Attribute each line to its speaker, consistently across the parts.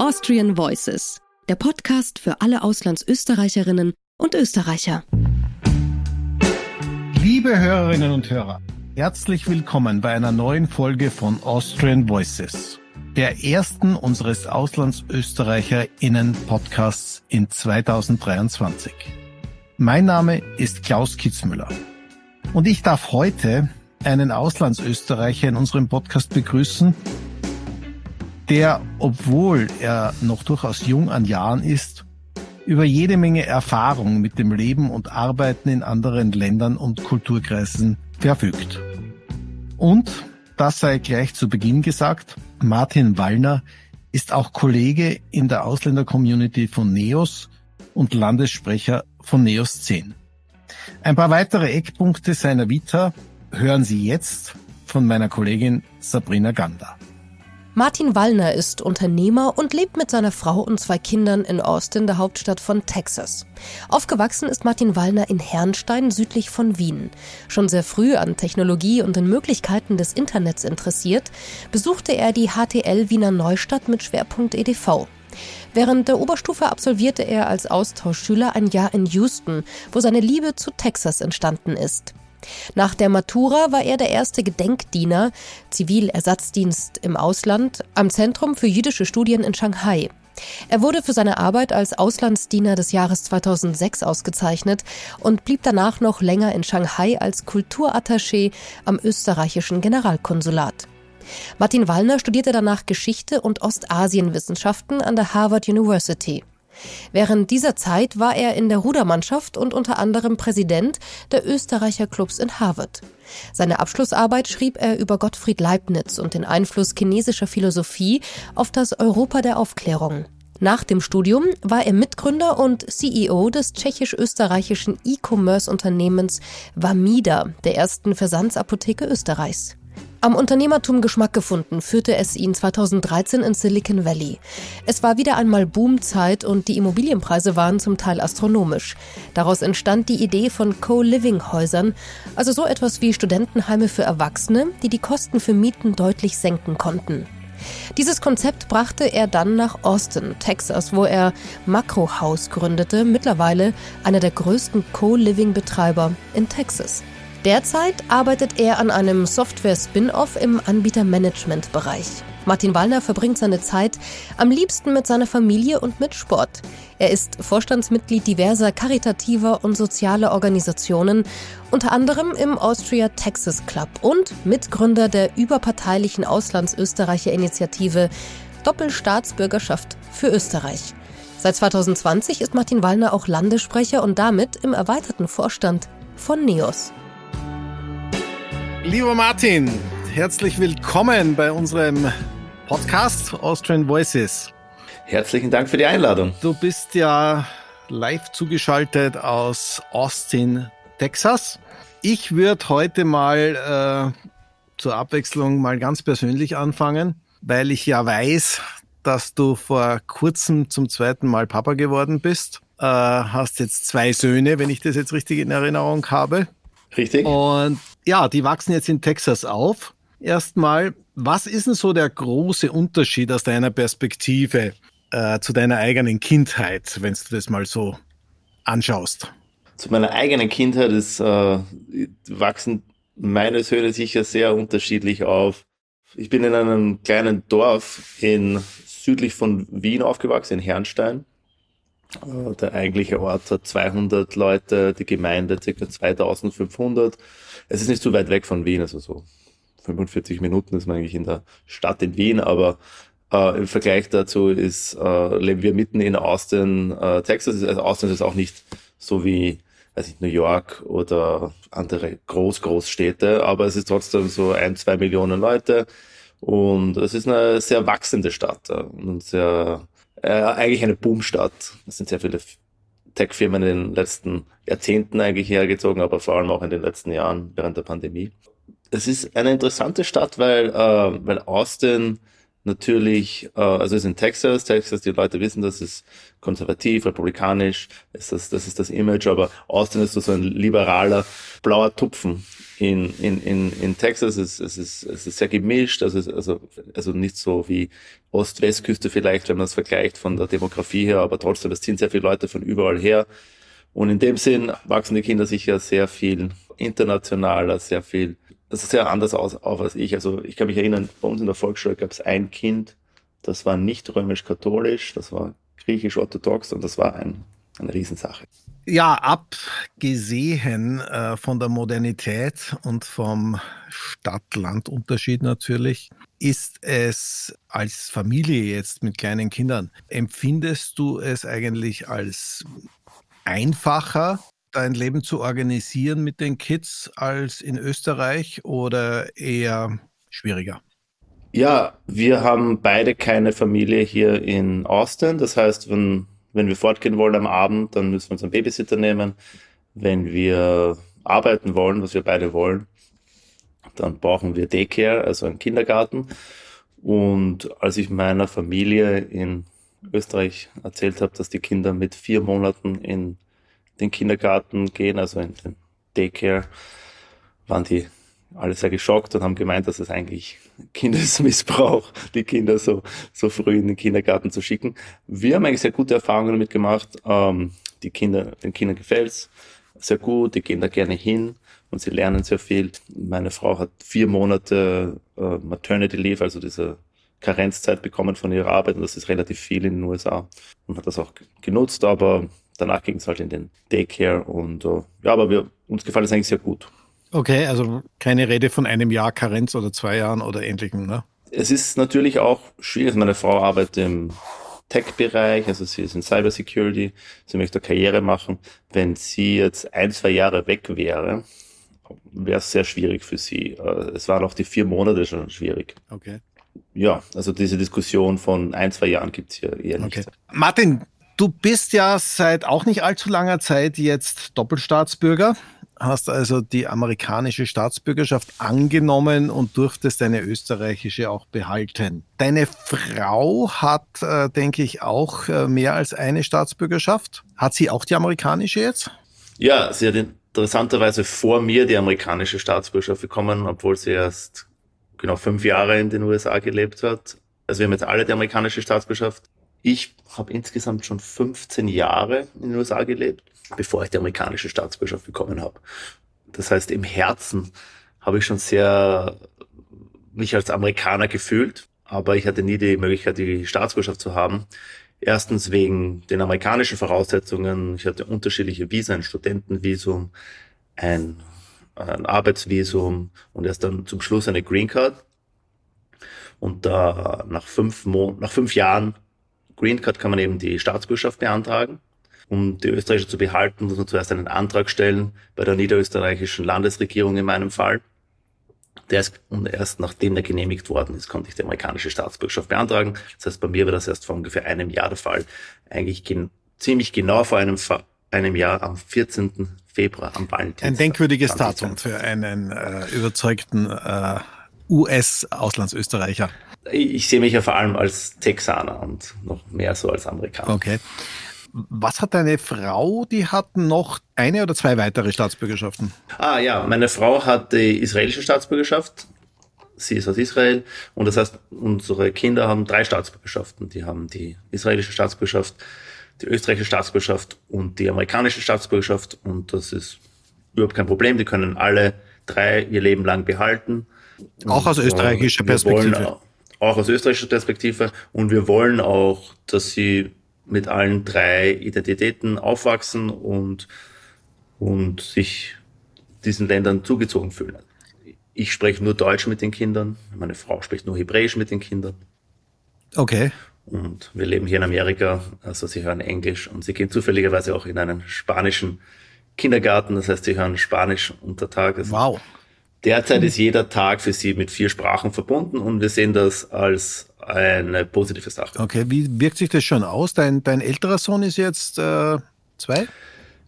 Speaker 1: Austrian Voices, der Podcast für alle Auslandsösterreicherinnen und Österreicher.
Speaker 2: Liebe Hörerinnen und Hörer, herzlich willkommen bei einer neuen Folge von Austrian Voices, der ersten unseres Auslandsösterreicherinnen-Podcasts in 2023. Mein Name ist Klaus Kitzmüller und ich darf heute einen Auslandsösterreicher in unserem Podcast begrüßen, der, obwohl er noch durchaus jung an Jahren ist, über jede Menge Erfahrung mit dem Leben und Arbeiten in anderen Ländern und Kulturkreisen verfügt. Und, das sei gleich zu Beginn gesagt, Martin Wallner ist auch Kollege in der Ausländer-Community von NEOS und Landessprecher von NEOS 10. Ein paar weitere Eckpunkte seiner Vita hören Sie jetzt von meiner Kollegin Sabrina Ganda.
Speaker 1: Martin Wallner ist Unternehmer und lebt mit seiner Frau und zwei Kindern in Austin, der Hauptstadt von Texas. Aufgewachsen ist Martin Wallner in Herrnstein südlich von Wien. Schon sehr früh an Technologie und den Möglichkeiten des Internets interessiert, besuchte er die HTL Wiener Neustadt mit Schwerpunkt EDV. Während der Oberstufe absolvierte er als Austauschschüler ein Jahr in Houston, wo seine Liebe zu Texas entstanden ist. Nach der Matura war er der erste Gedenkdiener, Zivilersatzdienst im Ausland, am Zentrum für jüdische Studien in Shanghai. Er wurde für seine Arbeit als Auslandsdiener des Jahres 2006 ausgezeichnet und blieb danach noch länger in Shanghai als Kulturattaché am österreichischen Generalkonsulat. Martin Wallner studierte danach Geschichte und Ostasienwissenschaften an der Harvard University. Während dieser Zeit war er in der Rudermannschaft und unter anderem Präsident der Österreicher Clubs in Harvard. Seine Abschlussarbeit schrieb er über Gottfried Leibniz und den Einfluss chinesischer Philosophie auf das Europa der Aufklärung. Nach dem Studium war er Mitgründer und CEO des tschechisch-österreichischen E-Commerce-Unternehmens Vamida, der ersten Versandsapotheke Österreichs. Am Unternehmertum Geschmack gefunden führte es ihn 2013 in Silicon Valley. Es war wieder einmal Boomzeit und die Immobilienpreise waren zum Teil astronomisch. Daraus entstand die Idee von Co-Living-Häusern, also so etwas wie Studentenheime für Erwachsene, die die Kosten für Mieten deutlich senken konnten. Dieses Konzept brachte er dann nach Austin, Texas, wo er Macro House gründete, mittlerweile einer der größten Co-Living-Betreiber in Texas. Derzeit arbeitet er an einem Software-Spin-off im Anbietermanagement-Bereich. Martin Wallner verbringt seine Zeit am liebsten mit seiner Familie und mit Sport. Er ist Vorstandsmitglied diverser karitativer und sozialer Organisationen, unter anderem im Austria Texas Club und Mitgründer der überparteilichen Auslandsösterreicher-Initiative Doppelstaatsbürgerschaft für Österreich. Seit 2020 ist Martin Wallner auch Landessprecher und damit im erweiterten Vorstand von NEOS.
Speaker 2: Lieber Martin, herzlich willkommen bei unserem Podcast Austrian Voices.
Speaker 3: Herzlichen Dank für die Einladung.
Speaker 2: Du bist ja live zugeschaltet aus Austin, Texas. Ich würde heute mal äh, zur Abwechslung mal ganz persönlich anfangen, weil ich ja weiß, dass du vor kurzem zum zweiten Mal Papa geworden bist. Äh, hast jetzt zwei Söhne, wenn ich das jetzt richtig in Erinnerung habe.
Speaker 3: Richtig.
Speaker 2: Und ja, die wachsen jetzt in Texas auf. Erstmal, was ist denn so der große Unterschied aus deiner Perspektive äh, zu deiner eigenen Kindheit, wenn du das mal so anschaust?
Speaker 3: Zu meiner eigenen Kindheit ist, äh, wachsen meine Söhne sicher sehr unterschiedlich auf. Ich bin in einem kleinen Dorf in südlich von Wien aufgewachsen, in Herrnstein. Äh, der eigentliche Ort hat 200 Leute, die Gemeinde ca. 2500. Es ist nicht so weit weg von Wien, also so 45 Minuten ist man eigentlich in der Stadt in Wien, aber äh, im Vergleich dazu ist, äh, leben wir mitten in Austin, äh, Texas. Also Austin ist auch nicht so wie weiß ich, New York oder andere Groß, Großstädte, aber es ist trotzdem so ein, zwei Millionen Leute und es ist eine sehr wachsende Stadt und sehr äh, eigentlich eine Boomstadt. Es sind sehr viele Tech-Firmen in den letzten Jahrzehnten eigentlich hergezogen, aber vor allem auch in den letzten Jahren während der Pandemie. Es ist eine interessante Stadt, weil, äh, weil Austin natürlich, äh, also es ist in Texas, Texas, die Leute wissen, das ist konservativ, republikanisch, ist das, das ist das Image, aber Austin ist so ein liberaler, blauer Tupfen. In, in, in, in Texas. Ist es ist, es ist sehr gemischt, also, also, also nicht so wie Ost-West-Küste vielleicht, wenn man es vergleicht von der Demografie her, aber trotzdem, es ziehen sehr viele Leute von überall her. Und in dem Sinn wachsen die Kinder sicher sehr viel internationaler, sehr viel das ist sehr anders aus, auf als ich. Also ich kann mich erinnern, bei uns in der Volksschule gab es ein Kind, das war nicht römisch-katholisch, das war griechisch-orthodox und das war ein, eine Riesensache.
Speaker 2: Ja, abgesehen äh, von der Modernität und vom Stadt-Land-Unterschied natürlich, ist es als Familie jetzt mit kleinen Kindern, empfindest du es eigentlich als einfacher, dein Leben zu organisieren mit den Kids als in Österreich oder eher schwieriger?
Speaker 3: Ja, wir haben beide keine Familie hier in Austin. Das heißt, wenn, wenn wir fortgehen wollen am Abend, dann müssen wir uns einen Babysitter nehmen. Wenn wir arbeiten wollen, was wir beide wollen, dann brauchen wir Daycare, also einen Kindergarten. Und als ich meiner Familie in Österreich erzählt habe, dass die Kinder mit vier Monaten in den Kindergarten gehen, also in den Daycare, waren die alle sehr geschockt und haben gemeint, dass es eigentlich Kindesmissbrauch, die Kinder so, so früh in den Kindergarten zu schicken. Wir haben eigentlich sehr gute Erfahrungen damit gemacht. Ähm, die Kinder, den Kindern gefällt's sehr gut, die gehen da gerne hin und sie lernen sehr viel. Meine Frau hat vier Monate äh, Maternity Leave, also diese Karenzzeit bekommen von ihrer Arbeit und das ist relativ viel in den USA und hat das auch genutzt, aber danach ging es halt in den Daycare und uh, ja, aber wir, uns gefällt es eigentlich sehr gut.
Speaker 2: Okay, also keine Rede von einem Jahr Karenz oder zwei Jahren oder ähnlichem, ne?
Speaker 3: Es ist natürlich auch schwierig. Meine Frau arbeitet im Tech-Bereich, also sie ist in Cybersecurity, sie möchte Karriere machen. Wenn sie jetzt ein, zwei Jahre weg wäre, wäre es sehr schwierig für sie. Äh, es waren auch die vier Monate schon schwierig.
Speaker 2: Okay.
Speaker 3: Ja, also diese Diskussion von ein, zwei Jahren gibt es hier eher nicht. Okay.
Speaker 2: Martin, Du bist ja seit auch nicht allzu langer Zeit jetzt Doppelstaatsbürger, hast also die amerikanische Staatsbürgerschaft angenommen und durftest deine österreichische auch behalten. Deine Frau hat, äh, denke ich, auch äh, mehr als eine Staatsbürgerschaft. Hat sie auch die amerikanische jetzt?
Speaker 3: Ja, sie hat interessanterweise vor mir die amerikanische Staatsbürgerschaft bekommen, obwohl sie erst genau fünf Jahre in den USA gelebt hat. Also wir haben jetzt alle die amerikanische Staatsbürgerschaft. Ich habe insgesamt schon 15 Jahre in den USA gelebt, bevor ich die amerikanische Staatsbürgerschaft bekommen habe. Das heißt, im Herzen habe ich schon sehr mich als Amerikaner gefühlt, aber ich hatte nie die Möglichkeit, die Staatsbürgerschaft zu haben. Erstens wegen den amerikanischen Voraussetzungen. Ich hatte unterschiedliche Visa, ein Studentenvisum, ein, ein Arbeitsvisum und erst dann zum Schluss eine Green Card. Und da nach fünf, Mo nach fünf Jahren Green Card kann man eben die Staatsbürgerschaft beantragen. Um die österreichische zu behalten, muss man zuerst einen Antrag stellen bei der niederösterreichischen Landesregierung in meinem Fall. Der ist, und erst nachdem der genehmigt worden ist, konnte ich die amerikanische Staatsbürgerschaft beantragen. Das heißt, bei mir war das erst vor ungefähr einem Jahr der Fall. Eigentlich gen ziemlich genau vor einem, einem Jahr am 14. Februar am Valentinstag.
Speaker 2: Ein denkwürdiges Datum für einen äh, überzeugten äh, US-Auslandsösterreicher
Speaker 3: ich sehe mich ja vor allem als Texaner und noch mehr so als Amerikaner.
Speaker 2: Okay. Was hat deine Frau? Die hat noch eine oder zwei weitere Staatsbürgerschaften?
Speaker 3: Ah ja, meine Frau hat die israelische Staatsbürgerschaft. Sie ist aus Israel und das heißt, unsere Kinder haben drei Staatsbürgerschaften. Die haben die israelische Staatsbürgerschaft, die österreichische Staatsbürgerschaft und die amerikanische Staatsbürgerschaft und das ist überhaupt kein Problem. Die können alle drei ihr Leben lang behalten.
Speaker 2: Auch aus österreichischer Perspektive
Speaker 3: auch aus österreichischer Perspektive. Und wir wollen auch, dass sie mit allen drei Identitäten aufwachsen und, und sich diesen Ländern zugezogen fühlen. Ich spreche nur Deutsch mit den Kindern, meine Frau spricht nur Hebräisch mit den Kindern.
Speaker 2: Okay.
Speaker 3: Und wir leben hier in Amerika, also sie hören Englisch und sie gehen zufälligerweise auch in einen spanischen Kindergarten, das heißt, sie hören Spanisch unter Tag.
Speaker 2: Wow.
Speaker 3: Derzeit ist jeder Tag für sie mit vier Sprachen verbunden und wir sehen das als eine positive Sache.
Speaker 2: Okay, wie wirkt sich das schon aus? Dein, dein älterer Sohn ist jetzt äh, zwei?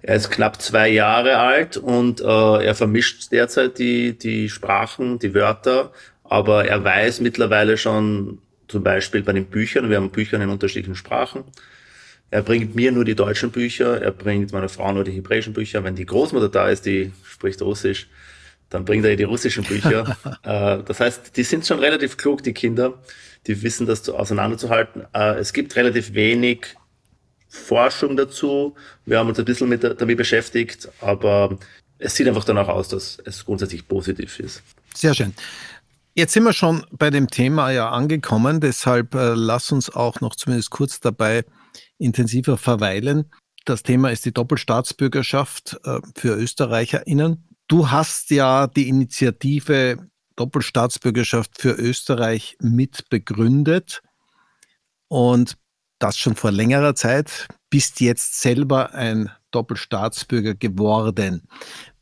Speaker 3: Er ist knapp zwei Jahre alt und äh, er vermischt derzeit die, die Sprachen, die Wörter, aber er weiß mittlerweile schon zum Beispiel bei den Büchern. Wir haben Bücher in unterschiedlichen Sprachen. Er bringt mir nur die deutschen Bücher, er bringt meiner Frau nur die hebräischen Bücher. Wenn die Großmutter da ist, die spricht Russisch, dann bringt er die russischen Bücher. äh, das heißt, die sind schon relativ klug, die Kinder. Die wissen das auseinanderzuhalten. Äh, es gibt relativ wenig Forschung dazu. Wir haben uns ein bisschen mit, damit beschäftigt, aber es sieht einfach danach aus, dass es grundsätzlich positiv ist.
Speaker 2: Sehr schön. Jetzt sind wir schon bei dem Thema ja angekommen, deshalb äh, lass uns auch noch zumindest kurz dabei intensiver verweilen. Das Thema ist die Doppelstaatsbürgerschaft äh, für ÖsterreicherInnen. Du hast ja die Initiative Doppelstaatsbürgerschaft für Österreich mit begründet und das schon vor längerer Zeit, bist jetzt selber ein Doppelstaatsbürger geworden.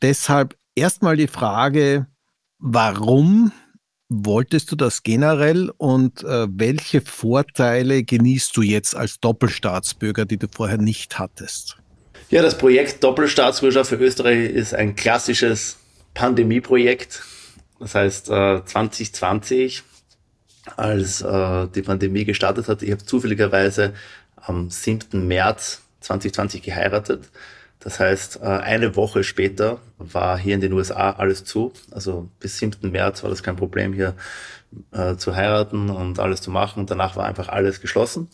Speaker 2: Deshalb erstmal die Frage, warum wolltest du das generell und äh, welche Vorteile genießt du jetzt als Doppelstaatsbürger, die du vorher nicht hattest?
Speaker 3: Ja, das Projekt Doppelstaatsbürgerschaft für Österreich ist ein klassisches Pandemieprojekt. Das heißt, äh, 2020, als äh, die Pandemie gestartet hat, ich habe zufälligerweise am 7. März 2020 geheiratet. Das heißt, äh, eine Woche später war hier in den USA alles zu. Also bis 7. März war das kein Problem, hier äh, zu heiraten und alles zu machen. Danach war einfach alles geschlossen.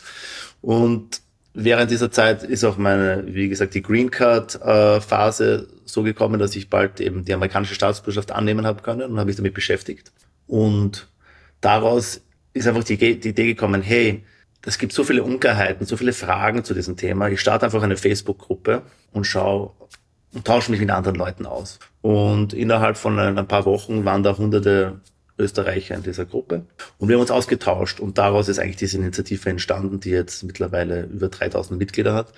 Speaker 3: Und während dieser Zeit ist auch meine, wie gesagt, die Green Card äh, Phase so gekommen, dass ich bald eben die amerikanische Staatsbürgerschaft annehmen habe können und habe mich damit beschäftigt. Und daraus ist einfach die, die Idee gekommen, hey, es gibt so viele Unklarheiten, so viele Fragen zu diesem Thema. Ich starte einfach eine Facebook-Gruppe und schaue und tausche mich mit anderen Leuten aus. Und innerhalb von ein paar Wochen waren da hunderte Österreicher in dieser Gruppe. Und wir haben uns ausgetauscht und daraus ist eigentlich diese Initiative entstanden, die jetzt mittlerweile über 3000 Mitglieder hat.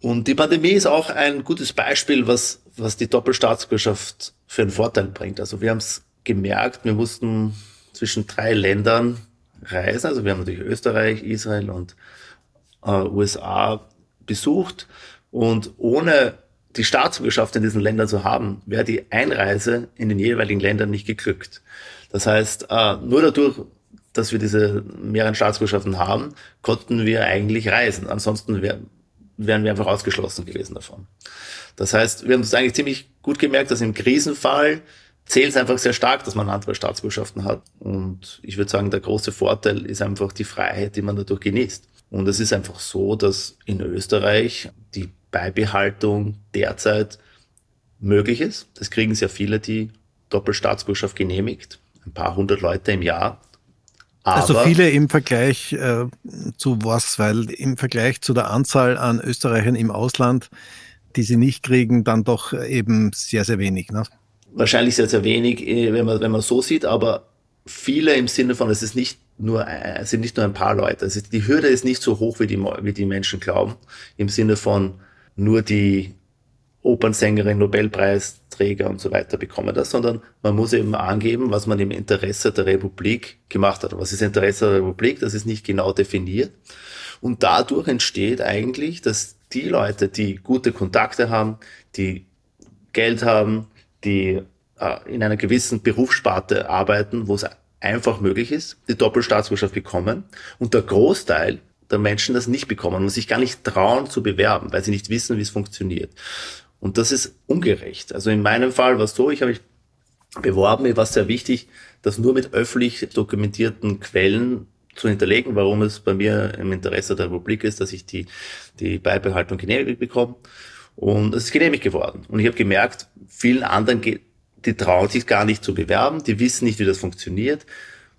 Speaker 3: Und die Pandemie ist auch ein gutes Beispiel, was, was die Doppelstaatsbürgerschaft für einen Vorteil bringt. Also wir haben es gemerkt, wir mussten zwischen drei Ländern reisen. Also wir haben natürlich Österreich, Israel und äh, USA besucht. Und ohne die Staatsbürgerschaft in diesen Ländern zu haben, wäre die Einreise in den jeweiligen Ländern nicht geglückt. Das heißt, äh, nur dadurch, dass wir diese mehreren Staatsbürgerschaften haben, konnten wir eigentlich reisen. Ansonsten wär, wären wir einfach ausgeschlossen gewesen davon. Das heißt, wir haben es eigentlich ziemlich gut gemerkt, dass im Krisenfall zählt es einfach sehr stark, dass man andere Staatsbürgerschaften hat. Und ich würde sagen, der große Vorteil ist einfach die Freiheit, die man dadurch genießt. Und es ist einfach so, dass in Österreich die Beibehaltung derzeit möglich ist. Das kriegen sehr viele, die Doppelstaatsbürgerschaft genehmigt. Ein paar hundert Leute im Jahr.
Speaker 2: Also Aber also viele im Vergleich äh, zu was, weil im Vergleich zu der Anzahl an Österreichern im Ausland, die sie nicht kriegen, dann doch eben sehr, sehr wenig. Ne?
Speaker 3: wahrscheinlich sehr, sehr wenig, äh, wenn man, wenn man so sieht, aber viele im Sinne von, es ist nicht nur, äh, es sind nicht nur ein paar Leute. Also die Hürde ist nicht so hoch, wie die, wie die Menschen glauben. Im Sinne von nur die Opernsängerin, Nobelpreisträger und so weiter bekommen das, sondern man muss eben angeben, was man im Interesse der Republik gemacht hat. Was ist Interesse der Republik? Das ist nicht genau definiert. Und dadurch entsteht eigentlich, dass die Leute, die gute Kontakte haben, die Geld haben, die äh, in einer gewissen Berufssparte arbeiten, wo es einfach möglich ist, die Doppelstaatsbürgerschaft bekommen und der Großteil der Menschen das nicht bekommen und sich gar nicht trauen zu bewerben, weil sie nicht wissen, wie es funktioniert. Und das ist ungerecht. Also in meinem Fall war es so, ich habe mich beworben, mir war sehr wichtig, das nur mit öffentlich dokumentierten Quellen zu hinterlegen, warum es bei mir im Interesse der Republik ist, dass ich die, die Beibehaltung genehmigt bekomme. Und es ist genehmigt geworden. Und ich habe gemerkt, vielen anderen, die trauen sich gar nicht zu bewerben, die wissen nicht, wie das funktioniert.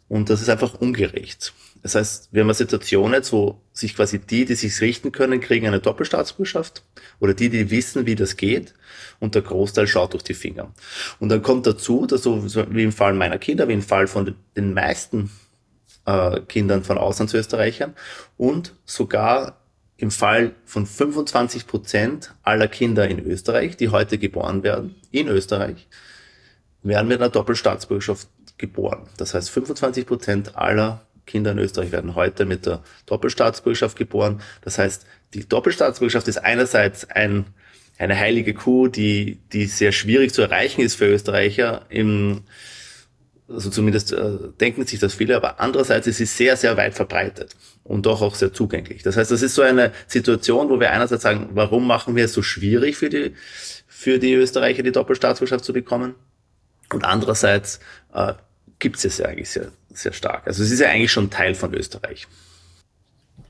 Speaker 3: Und das ist einfach ungerecht. Das heißt, wir haben eine Situation jetzt, wo sich quasi die, die sich richten können, kriegen eine Doppelstaatsbürgerschaft oder die, die wissen, wie das geht und der Großteil schaut durch die Finger. Und dann kommt dazu, dass so wie im Fall meiner Kinder, wie im Fall von den meisten äh, Kindern von Auslandsösterreichern und sogar im Fall von 25 Prozent aller Kinder in Österreich, die heute geboren werden, in Österreich, werden mit einer Doppelstaatsbürgerschaft geboren. Das heißt, 25 Prozent aller Kinder in Österreich werden heute mit der Doppelstaatsbürgerschaft geboren. Das heißt, die Doppelstaatsbürgerschaft ist einerseits ein, eine heilige Kuh, die, die sehr schwierig zu erreichen ist für Österreicher im, also zumindest äh, denken sich das viele, aber andererseits ist sie sehr, sehr weit verbreitet und doch auch sehr zugänglich. Das heißt, das ist so eine Situation, wo wir einerseits sagen, warum machen wir es so schwierig für die, für die Österreicher, die Doppelstaatsbürgerschaft zu bekommen? Und andererseits äh, gibt es ja eigentlich sehr, sehr stark. Also es ist ja eigentlich schon Teil von Österreich.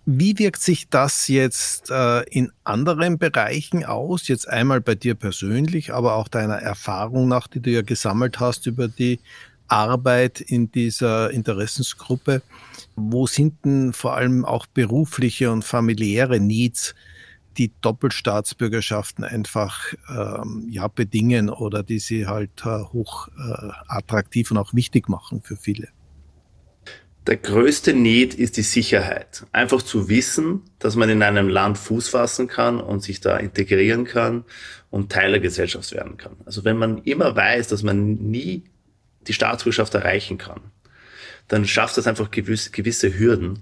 Speaker 2: Wie wirkt sich das jetzt äh, in anderen Bereichen aus? Jetzt einmal bei dir persönlich, aber auch deiner Erfahrung nach, die du ja gesammelt hast über die Arbeit in dieser Interessensgruppe. Wo sind denn vor allem auch berufliche und familiäre Needs, die Doppelstaatsbürgerschaften einfach ähm, ja, bedingen oder die sie halt äh, hoch äh, attraktiv und auch wichtig machen für viele?
Speaker 3: Der größte Need ist die Sicherheit. Einfach zu wissen, dass man in einem Land Fuß fassen kann und sich da integrieren kann und Teil der Gesellschaft werden kann. Also wenn man immer weiß, dass man nie die Staatsbürgerschaft erreichen kann, dann schafft das einfach gewisse, gewisse Hürden,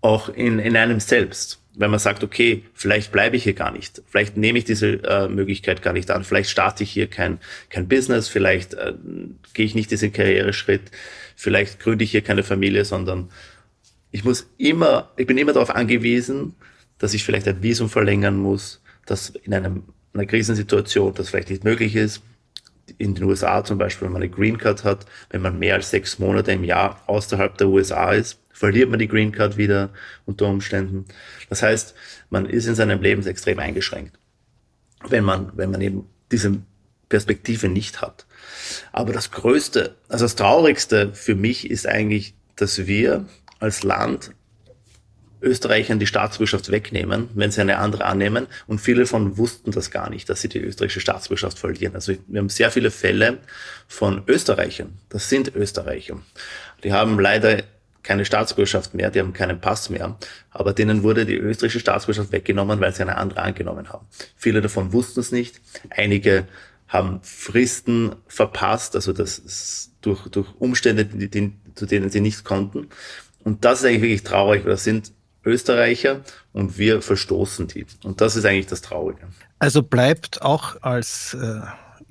Speaker 3: auch in, in einem selbst. Wenn man sagt, okay, vielleicht bleibe ich hier gar nicht, vielleicht nehme ich diese äh, Möglichkeit gar nicht an, vielleicht starte ich hier kein, kein Business, vielleicht äh, gehe ich nicht diesen Karriereschritt, vielleicht gründe ich hier keine Familie, sondern ich muss immer, ich bin immer darauf angewiesen, dass ich vielleicht ein Visum verlängern muss, dass in einem, einer Krisensituation das vielleicht nicht möglich ist, in den USA zum Beispiel, wenn man eine Green Card hat, wenn man mehr als sechs Monate im Jahr außerhalb der USA ist, verliert man die Green Card wieder unter Umständen. Das heißt, man ist in seinem Leben extrem eingeschränkt, wenn man, wenn man eben diese Perspektive nicht hat. Aber das Größte, also das Traurigste für mich ist eigentlich, dass wir als Land Österreichern die Staatsbürgerschaft wegnehmen, wenn sie eine andere annehmen. Und viele von wussten das gar nicht, dass sie die österreichische Staatsbürgerschaft verlieren. Also wir haben sehr viele Fälle von Österreichern. Das sind Österreicher. Die haben leider keine Staatsbürgerschaft mehr, die haben keinen Pass mehr, aber denen wurde die österreichische Staatsbürgerschaft weggenommen, weil sie eine andere angenommen haben. Viele davon wussten es nicht. Einige haben Fristen verpasst, also das durch, durch Umstände, die, die, zu denen sie nicht konnten. Und das ist eigentlich wirklich traurig, weil das sind Österreicher und wir verstoßen die. Und das ist eigentlich das Traurige.
Speaker 2: Also bleibt auch als äh,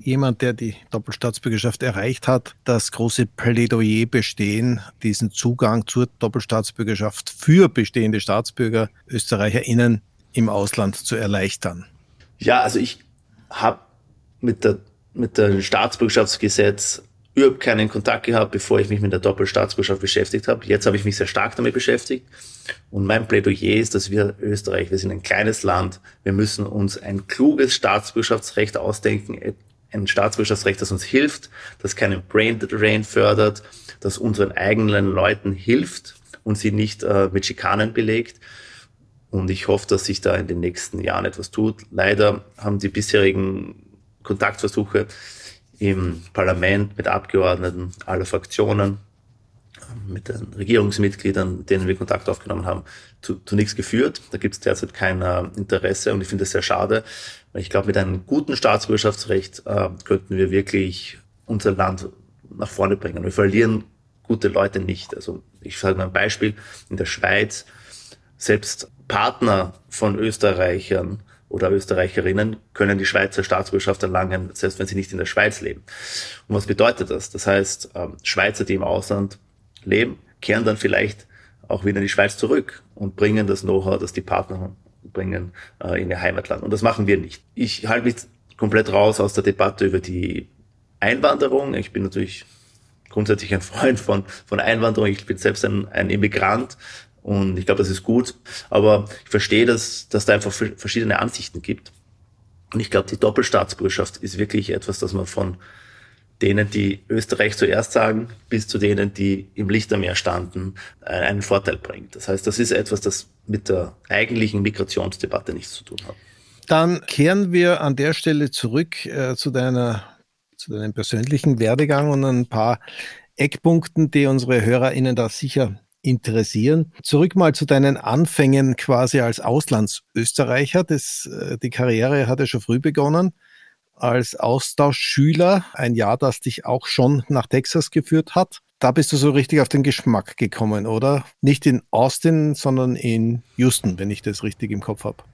Speaker 2: jemand, der die Doppelstaatsbürgerschaft erreicht hat, das große Plädoyer bestehen, diesen Zugang zur Doppelstaatsbürgerschaft für bestehende Staatsbürger ÖsterreicherInnen im Ausland zu erleichtern.
Speaker 3: Ja, also ich habe mit mit dem Staatsbürgerschaftsgesetz überhaupt keinen Kontakt gehabt, bevor ich mich mit der Doppelstaatsbürgerschaft beschäftigt habe. Jetzt habe ich mich sehr stark damit beschäftigt. Und mein Plädoyer ist, dass wir Österreich, wir sind ein kleines Land, wir müssen uns ein kluges Staatsbürgerschaftsrecht ausdenken, ein Staatsbürgerschaftsrecht, das uns hilft, das keinen Brain Drain fördert, das unseren eigenen Leuten hilft und sie nicht äh, mit Schikanen belegt. Und ich hoffe, dass sich da in den nächsten Jahren etwas tut. Leider haben die bisherigen Kontaktversuche im Parlament mit Abgeordneten aller Fraktionen, mit den Regierungsmitgliedern, denen wir Kontakt aufgenommen haben, zu, zu nichts geführt. Da gibt es derzeit kein äh, Interesse und ich finde es sehr schade, weil ich glaube, mit einem guten Staatsbürgerschaftsrecht äh, könnten wir wirklich unser Land nach vorne bringen. Wir verlieren gute Leute nicht. Also ich sage mal ein Beispiel, in der Schweiz, selbst Partner von Österreichern oder Österreicherinnen können die Schweizer Staatsbürgerschaft erlangen, selbst wenn sie nicht in der Schweiz leben. Und was bedeutet das? Das heißt, ähm, Schweizer, die im Ausland leben, kehren dann vielleicht auch wieder in die Schweiz zurück und bringen das Know-how, das die Partner bringen, äh, in ihr Heimatland. Und das machen wir nicht. Ich halte mich komplett raus aus der Debatte über die Einwanderung. Ich bin natürlich grundsätzlich ein Freund von, von Einwanderung. Ich bin selbst ein, ein Immigrant. Und ich glaube, das ist gut. Aber ich verstehe, dass, dass da einfach verschiedene Ansichten gibt. Und ich glaube, die Doppelstaatsbürgerschaft ist wirklich etwas, das man von denen, die Österreich zuerst sagen, bis zu denen, die im Lichtermeer standen, äh, einen Vorteil bringt. Das heißt, das ist etwas, das mit der eigentlichen Migrationsdebatte nichts zu tun hat.
Speaker 2: Dann kehren wir an der Stelle zurück äh, zu deiner zu deinem persönlichen Werdegang und ein paar Eckpunkten, die unsere HörerInnen da sicher interessieren. Zurück mal zu deinen Anfängen quasi als Auslandsösterreicher. Das, äh, die Karriere hat ja schon früh begonnen als Austauschschüler, ein Jahr, das dich auch schon nach Texas geführt hat. Da bist du so richtig auf den Geschmack gekommen, oder? Nicht in Austin, sondern in Houston, wenn ich das richtig im Kopf habe.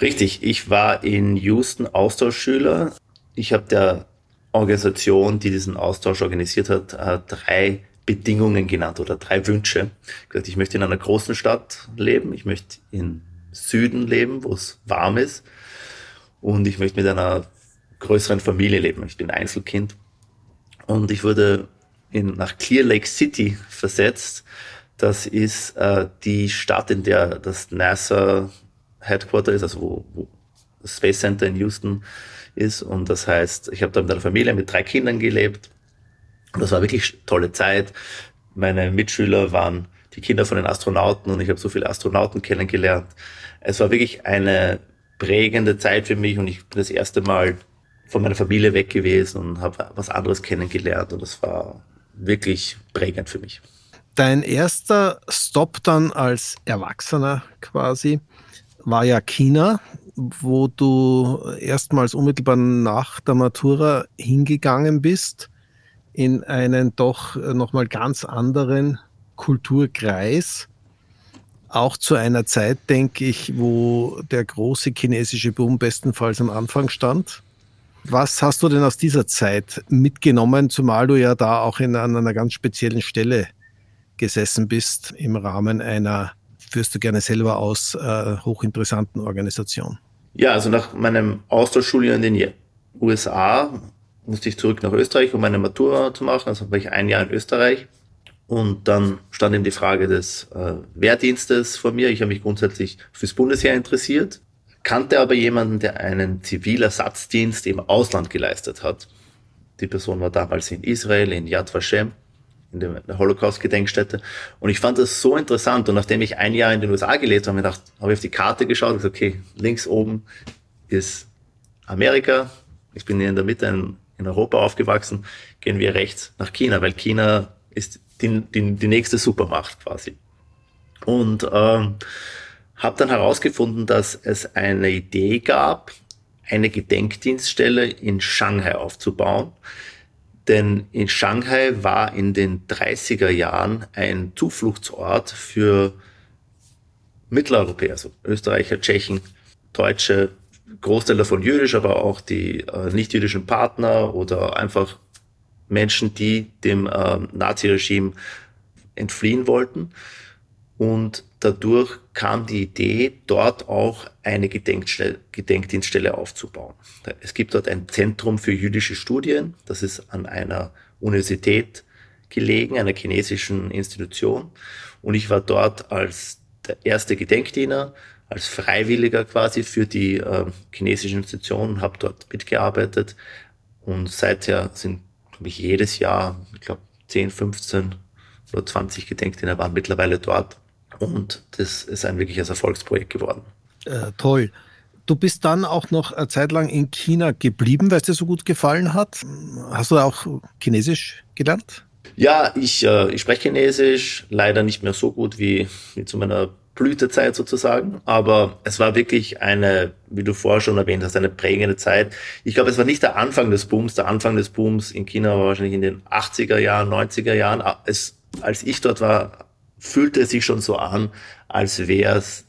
Speaker 3: Richtig, ich war in Houston Austauschschüler. Ich habe der Organisation, die diesen Austausch organisiert hat, äh, drei Bedingungen genannt oder drei Wünsche. Ich möchte in einer großen Stadt leben, ich möchte im Süden leben, wo es warm ist und ich möchte mit einer größeren Familie leben. Ich bin Einzelkind und ich wurde in, nach Clear Lake City versetzt. Das ist äh, die Stadt, in der das NASA Headquarter ist, also wo, wo das Space Center in Houston ist. Und das heißt, ich habe da mit einer Familie mit drei Kindern gelebt. Und das war wirklich tolle Zeit. Meine Mitschüler waren die Kinder von den Astronauten und ich habe so viele Astronauten kennengelernt. Es war wirklich eine prägende Zeit für mich und ich bin das erste Mal von meiner Familie weg gewesen und habe was anderes kennengelernt und das war wirklich prägend für mich.
Speaker 2: Dein erster Stop dann als Erwachsener quasi war ja China, wo du erstmals unmittelbar nach der Matura hingegangen bist in einen doch nochmal ganz anderen Kulturkreis. Auch zu einer Zeit, denke ich, wo der große chinesische Boom bestenfalls am Anfang stand. Was hast du denn aus dieser Zeit mitgenommen, zumal du ja da auch in, an einer ganz speziellen Stelle gesessen bist im Rahmen einer, führst du gerne selber aus, äh, hochinteressanten Organisation?
Speaker 3: Ja, also nach meinem Austauschschuljahr in den USA musste ich zurück nach Österreich, um meine Matura zu machen. Also war ich ein Jahr in Österreich. Und dann stand eben die Frage des äh, Wehrdienstes vor mir. Ich habe mich grundsätzlich fürs Bundesheer interessiert kannte aber jemanden, der einen Zivilersatzdienst im Ausland geleistet hat. Die Person war damals in Israel, in Yad Vashem, in der Holocaust-Gedenkstätte. Und ich fand das so interessant. Und nachdem ich ein Jahr in den USA gelebt habe, habe ich, auf die Karte geschaut und gesagt, okay, links oben ist Amerika. Ich bin hier in der Mitte in, in Europa aufgewachsen. Gehen wir rechts nach China, weil China ist die, die, die nächste Supermacht quasi. Und ähm, habe dann herausgefunden, dass es eine Idee gab, eine Gedenkdienststelle in Shanghai aufzubauen. Denn in Shanghai war in den 30er Jahren ein Zufluchtsort für Mitteleuropäer, also Österreicher, Tschechen, Deutsche, Großteil davon jüdisch, aber auch die äh, nicht-jüdischen Partner oder einfach Menschen, die dem äh, Naziregime entfliehen wollten. Und dadurch kam die Idee, dort auch eine Gedenkdienststelle aufzubauen. Es gibt dort ein Zentrum für jüdische Studien, das ist an einer Universität gelegen, einer chinesischen Institution. Und ich war dort als der erste Gedenkdiener, als Freiwilliger quasi für die äh, chinesische Institution, habe dort mitgearbeitet. Und seither sind, glaube ich, jedes Jahr, ich glaube, 10, 15 oder 20 Gedenkdiener waren mittlerweile dort. Und das ist ein wirkliches Erfolgsprojekt geworden.
Speaker 2: Äh, toll. Du bist dann auch noch eine Zeit lang in China geblieben, weil es dir so gut gefallen hat. Hast du auch Chinesisch gelernt?
Speaker 3: Ja, ich, äh, ich spreche Chinesisch, leider nicht mehr so gut wie, wie zu meiner Blütezeit sozusagen. Aber es war wirklich eine, wie du vorher schon erwähnt hast, eine prägende Zeit. Ich glaube, es war nicht der Anfang des Booms. Der Anfang des Booms in China war wahrscheinlich in den 80er Jahren, 90er Jahren. Es, als ich dort war, fühlte es sich schon so an, als wäre es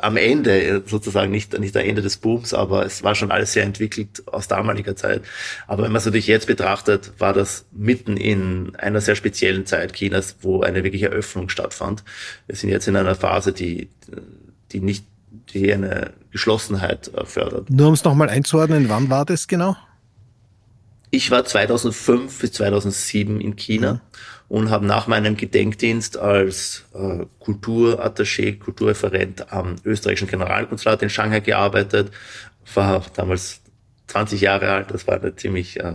Speaker 3: am Ende sozusagen nicht nicht der Ende des Booms, aber es war schon alles sehr entwickelt aus damaliger Zeit. Aber wenn man es natürlich jetzt betrachtet, war das mitten in einer sehr speziellen Zeit Chinas, wo eine wirkliche Öffnung stattfand. Wir sind jetzt in einer Phase, die die nicht die eine Geschlossenheit fördert.
Speaker 2: Nur um es nochmal einzuordnen, wann war das genau?
Speaker 3: Ich war 2005 bis 2007 in China mhm. Und habe nach meinem Gedenkdienst als äh, Kulturattaché, Kulturreferent am österreichischen Generalkonsulat in Shanghai gearbeitet. War damals 20 Jahre alt. Das war eine ziemlich äh,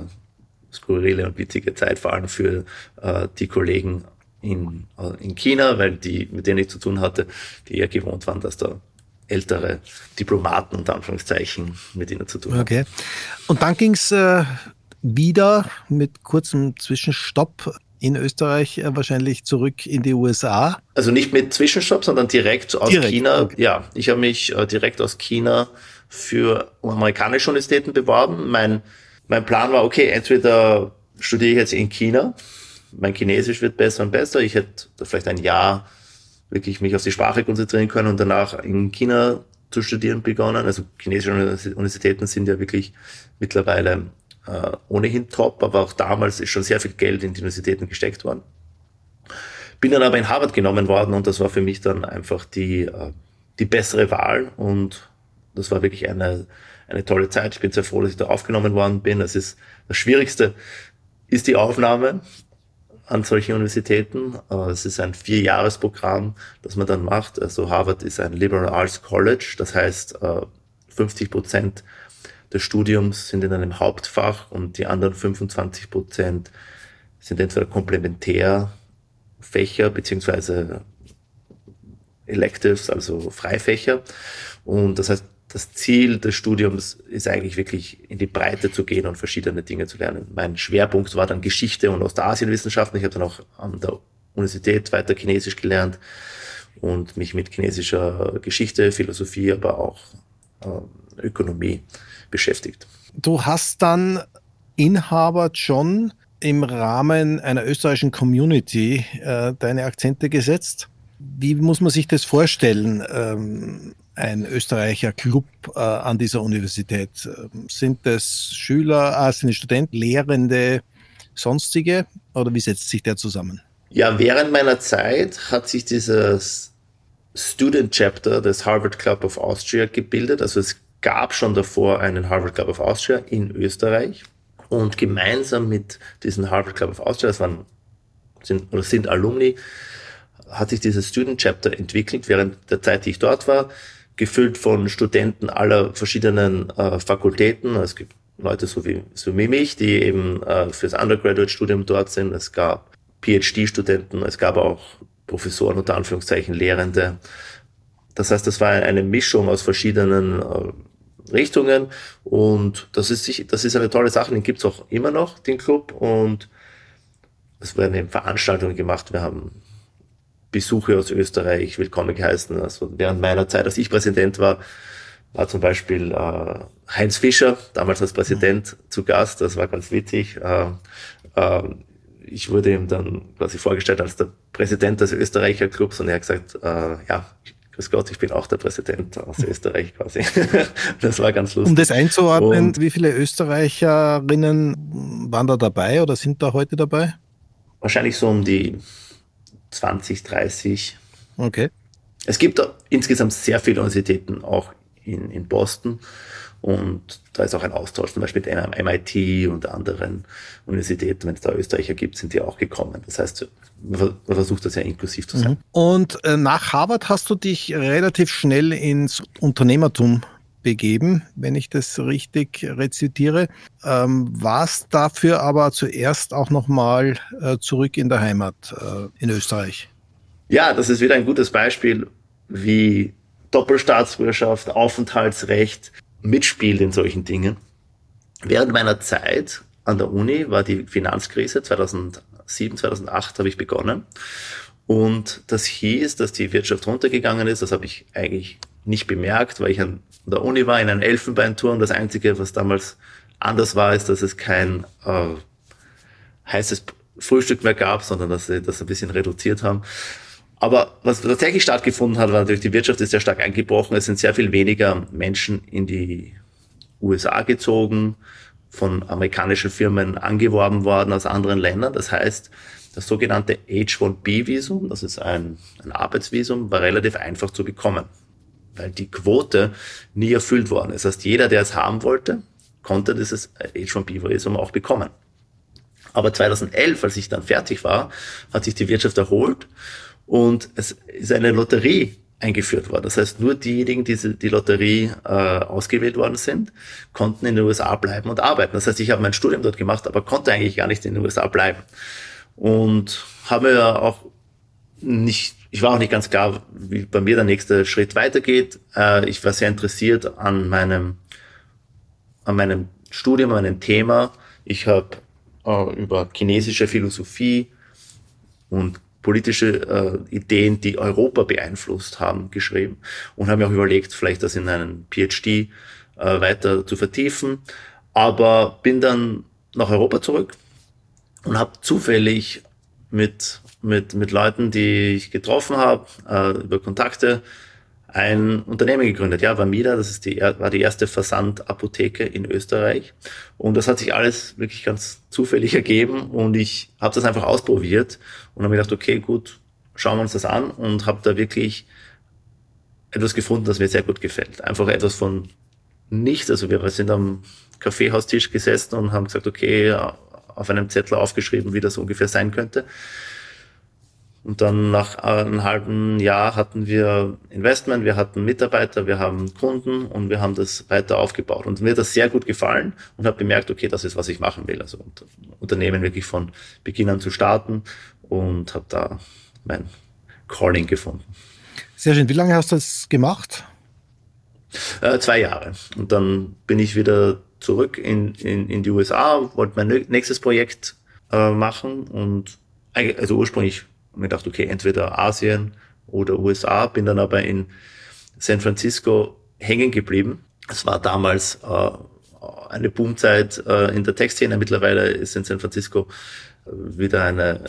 Speaker 3: skurrile und witzige Zeit, vor allem für äh, die Kollegen in, äh, in China, weil die, mit denen ich zu tun hatte, die eher gewohnt waren, dass da ältere Diplomaten unter Anführungszeichen mit ihnen zu tun haben.
Speaker 2: Okay. Und dann ging's äh, wieder mit kurzem Zwischenstopp in Österreich äh, wahrscheinlich zurück in die USA.
Speaker 3: Also nicht mit Zwischenstopp, sondern direkt aus direkt, China. Okay. Ja, ich habe mich äh, direkt aus China für amerikanische Universitäten beworben. Mein, mein Plan war, okay, entweder studiere ich jetzt in China, mein Chinesisch wird besser und besser, ich hätte vielleicht ein Jahr wirklich mich auf die Sprache konzentrieren können und danach in China zu studieren begonnen. Also chinesische Universitäten sind ja wirklich mittlerweile äh, ohnehin top, aber auch damals ist schon sehr viel Geld in die Universitäten gesteckt worden. Bin dann aber in Harvard genommen worden und das war für mich dann einfach die, äh, die bessere Wahl und das war wirklich eine, eine tolle Zeit. Ich bin sehr froh, dass ich da aufgenommen worden bin. Es ist das Schwierigste ist die Aufnahme an solchen Universitäten. Äh, es ist ein Vierjahresprogramm, das man dann macht. Also Harvard ist ein Liberal Arts College, das heißt 50 äh, Prozent des Studiums sind in einem Hauptfach und die anderen 25 Prozent sind entweder Komplementärfächer beziehungsweise Electives, also Freifächer. Und das heißt, das Ziel des Studiums ist eigentlich wirklich in die Breite zu gehen und verschiedene Dinge zu lernen. Mein Schwerpunkt war dann Geschichte und Ostasienwissenschaften. Ich habe dann auch an der Universität weiter Chinesisch gelernt und mich mit chinesischer Geschichte, Philosophie, aber auch äh, Ökonomie beschäftigt.
Speaker 2: Du hast dann Inhaber John im Rahmen einer österreichischen Community äh, deine Akzente gesetzt. Wie muss man sich das vorstellen? Ähm, ein Österreicher Club äh, an dieser Universität. Ähm, sind das Schüler, äh, sind es Studenten, Lehrende, sonstige oder wie setzt sich der zusammen?
Speaker 3: Ja, während meiner Zeit hat sich dieses Student Chapter des Harvard Club of Austria gebildet. Also es gab schon davor einen Harvard Club of Austria in Österreich und gemeinsam mit diesem Harvard Club of Austria, das waren sind oder sind Alumni, hat sich dieses Student Chapter entwickelt während der Zeit, die ich dort war gefüllt von Studenten aller verschiedenen äh, Fakultäten. Es gibt Leute so wie, so wie mich, die eben äh, fürs Undergraduate-Studium dort sind. Es gab PhD-Studenten, es gab auch Professoren, unter Anführungszeichen Lehrende. Das heißt, das war eine Mischung aus verschiedenen äh, Richtungen und das ist, das ist eine tolle Sache, den gibt's auch immer noch, den Club und es werden eben Veranstaltungen gemacht. Wir haben Besuche aus Österreich willkommen geheißen. Also während meiner Zeit, als ich Präsident war, war zum Beispiel äh, Heinz Fischer, damals als Präsident, mhm. zu Gast. Das war ganz witzig. Äh, äh, ich wurde ihm dann quasi vorgestellt als der Präsident des Österreicher Clubs und er hat gesagt, äh, ja, grüß Gott, ich bin auch der Präsident aus. Österreich quasi. das war ganz lustig.
Speaker 2: Um das einzuordnen, und wie viele Österreicherinnen waren da dabei oder sind da heute dabei?
Speaker 3: Wahrscheinlich so um die 20, 30.
Speaker 2: Okay.
Speaker 3: Es gibt insgesamt sehr viele Universitäten auch in, in Boston und da ist auch ein Austausch, zum Beispiel mit MIT und anderen Universitäten. Wenn es da Österreicher gibt, sind die auch gekommen. Das heißt, man versucht das ja inklusiv zu sein. Mhm.
Speaker 2: Und äh, nach Harvard hast du dich relativ schnell ins Unternehmertum begeben, wenn ich das richtig rezitiere. Ähm, warst dafür aber zuerst auch nochmal äh, zurück in der Heimat äh, in Österreich?
Speaker 3: Ja, das ist wieder ein gutes Beispiel, wie Doppelstaatsbürgerschaft, Aufenthaltsrecht mitspielt in solchen Dingen. Während meiner Zeit an der Uni war die Finanzkrise 2007, 2008 habe ich begonnen. Und das hieß, dass die Wirtschaft runtergegangen ist. Das habe ich eigentlich nicht bemerkt, weil ich an der Uni war, in einem Elfenbeinturm. Das Einzige, was damals anders war, ist, dass es kein äh, heißes Frühstück mehr gab, sondern dass sie das ein bisschen reduziert haben. Aber was tatsächlich stattgefunden hat, war natürlich, die Wirtschaft ist sehr stark eingebrochen. Es sind sehr viel weniger Menschen in die USA gezogen, von amerikanischen Firmen angeworben worden aus anderen Ländern. Das heißt, das sogenannte H-1B-Visum, das ist ein, ein Arbeitsvisum, war relativ einfach zu bekommen weil die Quote nie erfüllt worden ist. Das heißt, jeder, der es haben wollte, konnte dieses H1B-Visum auch bekommen. Aber 2011, als ich dann fertig war, hat sich die Wirtschaft erholt und es ist eine Lotterie eingeführt worden. Das heißt, nur diejenigen, die die Lotterie äh, ausgewählt worden sind, konnten in den USA bleiben und arbeiten. Das heißt, ich habe mein Studium dort gemacht, aber konnte eigentlich gar nicht in den USA bleiben. Und habe ja auch nicht ich war auch nicht ganz klar, wie bei mir der nächste Schritt weitergeht. Äh, ich war sehr interessiert an meinem, an meinem Studium, an meinem Thema. Ich habe äh, über chinesische Philosophie und politische äh, Ideen, die Europa beeinflusst haben, geschrieben und habe mir auch überlegt, vielleicht das in einen PhD äh, weiter zu vertiefen. Aber bin dann nach Europa zurück und habe zufällig mit mit, mit Leuten, die ich getroffen habe, äh, über Kontakte, ein Unternehmen gegründet. Ja, Vamida, das ist die, war die erste Versandapotheke in Österreich. Und das hat sich alles wirklich ganz zufällig ergeben. Und ich habe das einfach ausprobiert und habe mir gedacht, okay, gut, schauen wir uns das an und habe da wirklich etwas gefunden, das mir sehr gut gefällt. Einfach etwas von nichts. Also wir sind am Kaffeehaustisch gesessen und haben gesagt, okay, auf einem Zettel aufgeschrieben, wie das ungefähr sein könnte. Und dann nach einem halben Jahr hatten wir Investment, wir hatten Mitarbeiter, wir haben Kunden und wir haben das weiter aufgebaut. Und mir hat das sehr gut gefallen und habe gemerkt, okay, das ist, was ich machen will. Also Unternehmen wirklich von Beginn an zu starten und habe da mein Calling gefunden.
Speaker 2: Sehr schön. Wie lange hast du das gemacht?
Speaker 3: Äh, zwei Jahre. Und dann bin ich wieder zurück in, in, in die USA, wollte mein nächstes Projekt äh, machen und also ursprünglich habe ich gedacht, okay, entweder Asien oder USA, bin dann aber in San Francisco hängen geblieben. Es war damals äh, eine Boomzeit äh, in der Tech-Szene. Mittlerweile ist in San Francisco äh, wieder eine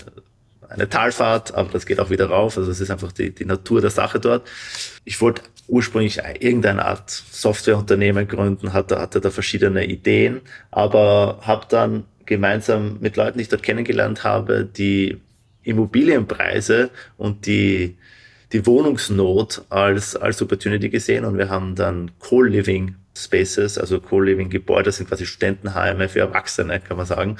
Speaker 3: eine Talfahrt, aber das geht auch wieder rauf. Also es ist einfach die, die Natur der Sache dort. Ich wollte ursprünglich irgendeine Art Softwareunternehmen gründen, hatte, hatte da verschiedene Ideen, aber habe dann gemeinsam mit Leuten, die ich dort kennengelernt habe, die Immobilienpreise und die, die Wohnungsnot als, als Opportunity gesehen und wir haben dann Co-Living Spaces, also Co-Living Gebäude, das sind quasi Studentenheime für Erwachsene, kann man sagen,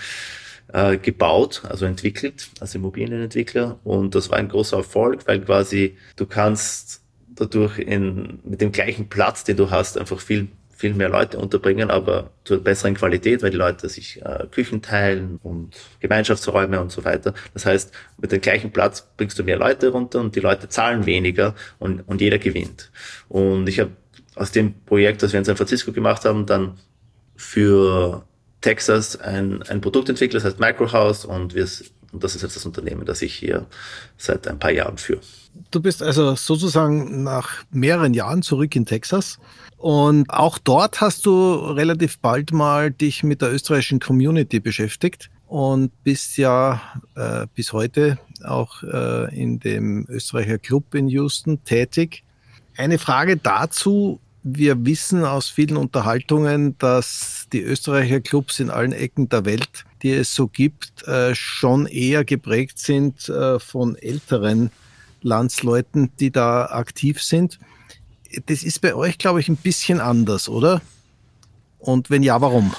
Speaker 3: äh, gebaut, also entwickelt als Immobilienentwickler. Und das war ein großer Erfolg, weil quasi du kannst dadurch in, mit dem gleichen Platz, den du hast, einfach viel viel mehr Leute unterbringen, aber zur besseren Qualität, weil die Leute sich äh, Küchen teilen und Gemeinschaftsräume und so weiter. Das heißt, mit dem gleichen Platz bringst du mehr Leute runter und die Leute zahlen weniger und, und jeder gewinnt. Und ich habe aus dem Projekt, das wir in San Francisco gemacht haben, dann für Texas ein, ein Produkt entwickelt, das heißt Microhouse und und das ist jetzt das Unternehmen, das ich hier seit ein paar Jahren führe.
Speaker 2: Du bist also sozusagen nach mehreren Jahren zurück in Texas. Und auch dort hast du relativ bald mal dich mit der österreichischen Community beschäftigt und bist ja äh, bis heute auch äh, in dem Österreicher Club in Houston tätig. Eine Frage dazu, wir wissen aus vielen Unterhaltungen, dass die Österreicher Clubs in allen Ecken der Welt, die es so gibt, äh, schon eher geprägt sind äh, von älteren Landsleuten, die da aktiv sind. Das ist bei euch, glaube ich, ein bisschen anders, oder? Und wenn ja, warum?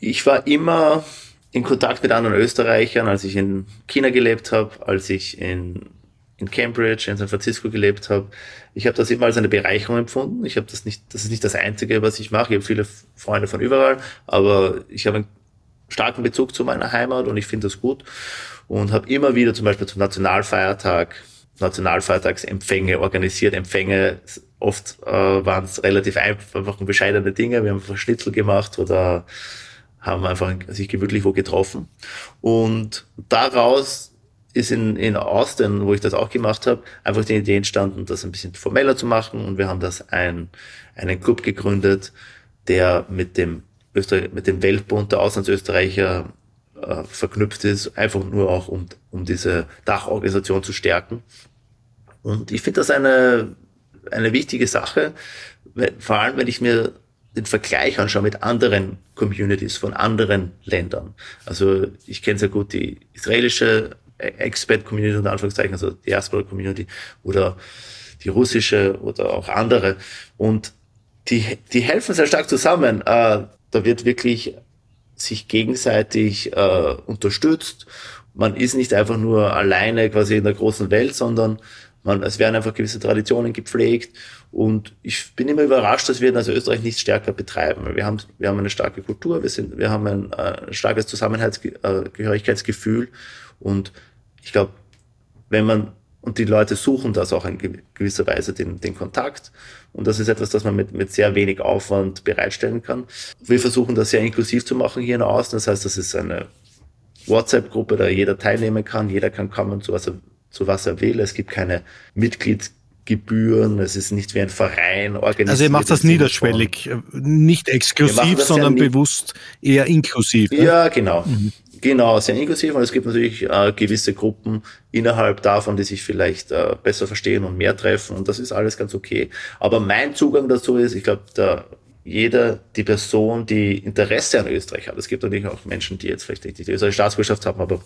Speaker 3: Ich war immer in Kontakt mit anderen Österreichern, als ich in China gelebt habe, als ich in in Cambridge, in San Francisco gelebt habe. Ich habe das immer als eine Bereicherung empfunden. Ich habe das nicht, das ist nicht das Einzige, was ich mache. Ich habe viele Freunde von überall, aber ich habe einen starken Bezug zu meiner Heimat und ich finde das gut und habe immer wieder zum Beispiel zum Nationalfeiertag Nationalfeiertagsempfänge organisiert. Empfänge, oft äh, waren es relativ einfach und bescheidene Dinge. Wir haben einfach Schnitzel gemacht oder haben einfach sich gemütlich wo getroffen. Und daraus ist in, in Austin, wo ich das auch gemacht habe, einfach die Idee entstanden, das ein bisschen formeller zu machen. Und wir haben das ein, einen Club gegründet, der mit dem Österreich, mit dem Weltbund der Auslandsösterreicher äh, verknüpft ist, einfach nur auch um, um diese Dachorganisation zu stärken. Und ich finde das eine, eine wichtige Sache, vor allem wenn ich mir den Vergleich anschaue mit anderen Communities von anderen Ländern. Also ich kenne sehr gut die israelische Expat-Community unter Anführungszeichen, also Diaspora-Community oder die russische oder auch andere. Und die, die helfen sehr stark zusammen. Äh, da wird wirklich sich gegenseitig äh, unterstützt. Man ist nicht einfach nur alleine quasi in der großen Welt, sondern man, es werden einfach gewisse Traditionen gepflegt. Und ich bin immer überrascht, dass wir in also Österreich nicht stärker betreiben. Wir haben, wir haben eine starke Kultur, wir sind, wir haben ein, äh, starkes Zusammenhörigkeitsgefühl und ich glaube, wenn man, und die Leute suchen das auch in gewisser Weise, den, den Kontakt. Und das ist etwas, das man mit, mit sehr wenig Aufwand bereitstellen kann. Wir versuchen das sehr inklusiv zu machen hier in Außen. Das heißt, das ist eine WhatsApp-Gruppe, da jeder teilnehmen kann. Jeder kann kommen, was er, zu was er will. Es gibt keine Mitglieds Gebühren, es ist nicht wie ein Verein organisiert.
Speaker 2: Also ihr macht das niederschwellig, nicht exklusiv, sondern bewusst eher inklusiv.
Speaker 3: Ne? Ja, genau. Mhm. Genau, sehr inklusiv und es gibt natürlich äh, gewisse Gruppen innerhalb davon, die sich vielleicht äh, besser verstehen und mehr treffen und das ist alles ganz okay. Aber mein Zugang dazu ist, ich glaube, da jeder, die Person, die Interesse an Österreich hat, es gibt natürlich auch Menschen, die jetzt vielleicht nicht die österreichische Staatsbürgerschaft haben, aber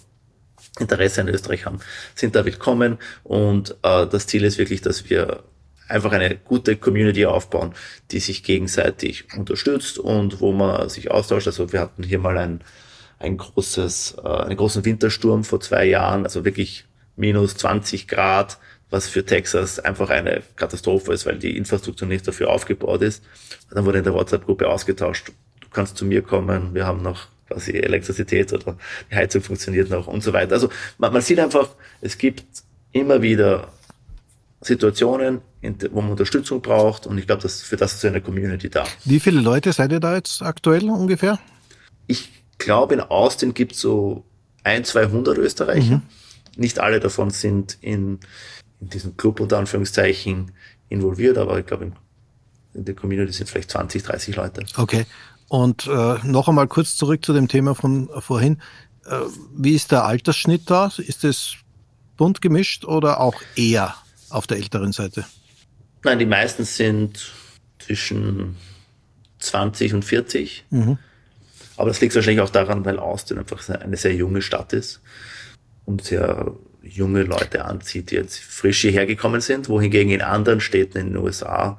Speaker 3: Interesse an Österreich haben, sind da willkommen und äh, das Ziel ist wirklich, dass wir einfach eine gute Community aufbauen, die sich gegenseitig unterstützt und wo man sich austauscht. Also wir hatten hier mal ein ein großes, äh, einen großen Wintersturm vor zwei Jahren, also wirklich minus 20 Grad, was für Texas einfach eine Katastrophe ist, weil die Infrastruktur nicht dafür aufgebaut ist. Dann wurde in der WhatsApp-Gruppe ausgetauscht, du kannst zu mir kommen, wir haben noch quasi Elektrizität oder die Heizung funktioniert noch und so weiter. Also man, man sieht einfach, es gibt immer wieder Situationen, wo man Unterstützung braucht und ich glaube, dass für das ist eine Community da.
Speaker 2: Wie viele Leute seid ihr da jetzt aktuell ungefähr?
Speaker 3: Ich glaube, in Austin gibt es so ein, 200 Österreicher. Mhm. Nicht alle davon sind in, in diesem Club unter Anführungszeichen involviert, aber ich glaube, in, in der Community sind vielleicht 20, 30 Leute.
Speaker 2: Okay. Und äh, noch einmal kurz zurück zu dem Thema von vorhin. Äh, wie ist der Altersschnitt da? Ist es bunt gemischt oder auch eher auf der älteren Seite?
Speaker 3: Nein, die meisten sind zwischen 20 und 40. Mhm. Aber das liegt wahrscheinlich auch daran, weil Austin einfach eine sehr junge Stadt ist und sehr junge Leute anzieht, die jetzt frisch hierher gekommen sind, wohingegen in anderen Städten in den USA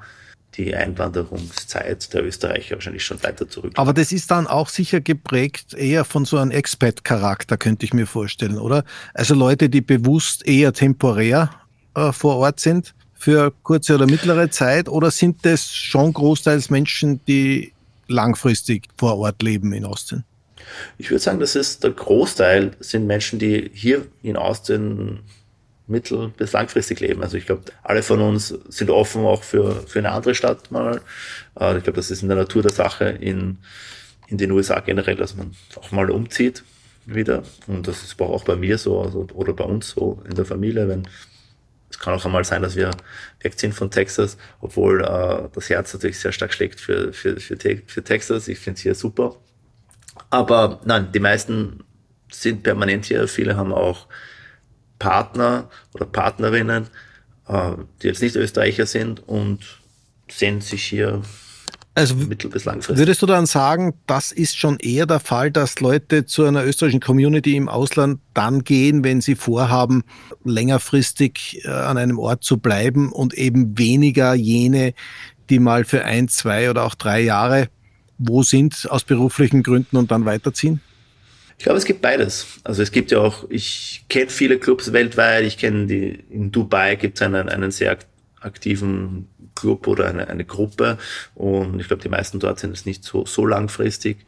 Speaker 3: die Einwanderungszeit der Österreicher wahrscheinlich schon weiter zurück.
Speaker 2: Aber das ist dann auch sicher geprägt eher von so einem Expat-Charakter, könnte ich mir vorstellen, oder? Also Leute, die bewusst eher temporär äh, vor Ort sind für kurze oder mittlere Zeit, oder sind das schon großteils Menschen, die langfristig vor Ort leben in Austin?
Speaker 3: Ich würde sagen, das ist der Großteil sind Menschen, die hier in Austin mittel- bis langfristig leben. Also ich glaube, alle von uns sind offen auch für, für eine andere Stadt mal. Äh, ich glaube, das ist in der Natur der Sache in, in den USA generell, dass man auch mal umzieht wieder. Und das ist auch bei mir so also, oder bei uns so in der Familie, wenn es kann auch einmal sein, dass wir wegziehen von Texas, obwohl äh, das Herz natürlich sehr stark schlägt für, für, für, für Texas. Ich finde es hier super. Aber nein, die meisten sind permanent hier. Viele haben auch Partner oder Partnerinnen, äh, die jetzt nicht Österreicher sind und sehen sich hier
Speaker 2: also mittel- bis langfristig. Würdest du dann sagen, das ist schon eher der Fall, dass Leute zu einer österreichischen Community im Ausland dann gehen, wenn sie vorhaben, längerfristig äh, an einem Ort zu bleiben und eben weniger jene, die mal für ein, zwei oder auch drei Jahre wo sind aus beruflichen Gründen und dann weiterziehen?
Speaker 3: Ich glaube, es gibt beides. Also es gibt ja auch, ich kenne viele Clubs weltweit, ich kenne die, in Dubai gibt es einen, einen sehr aktiven Club oder eine, eine Gruppe. Und ich glaube, die meisten dort sind es nicht so, so langfristig.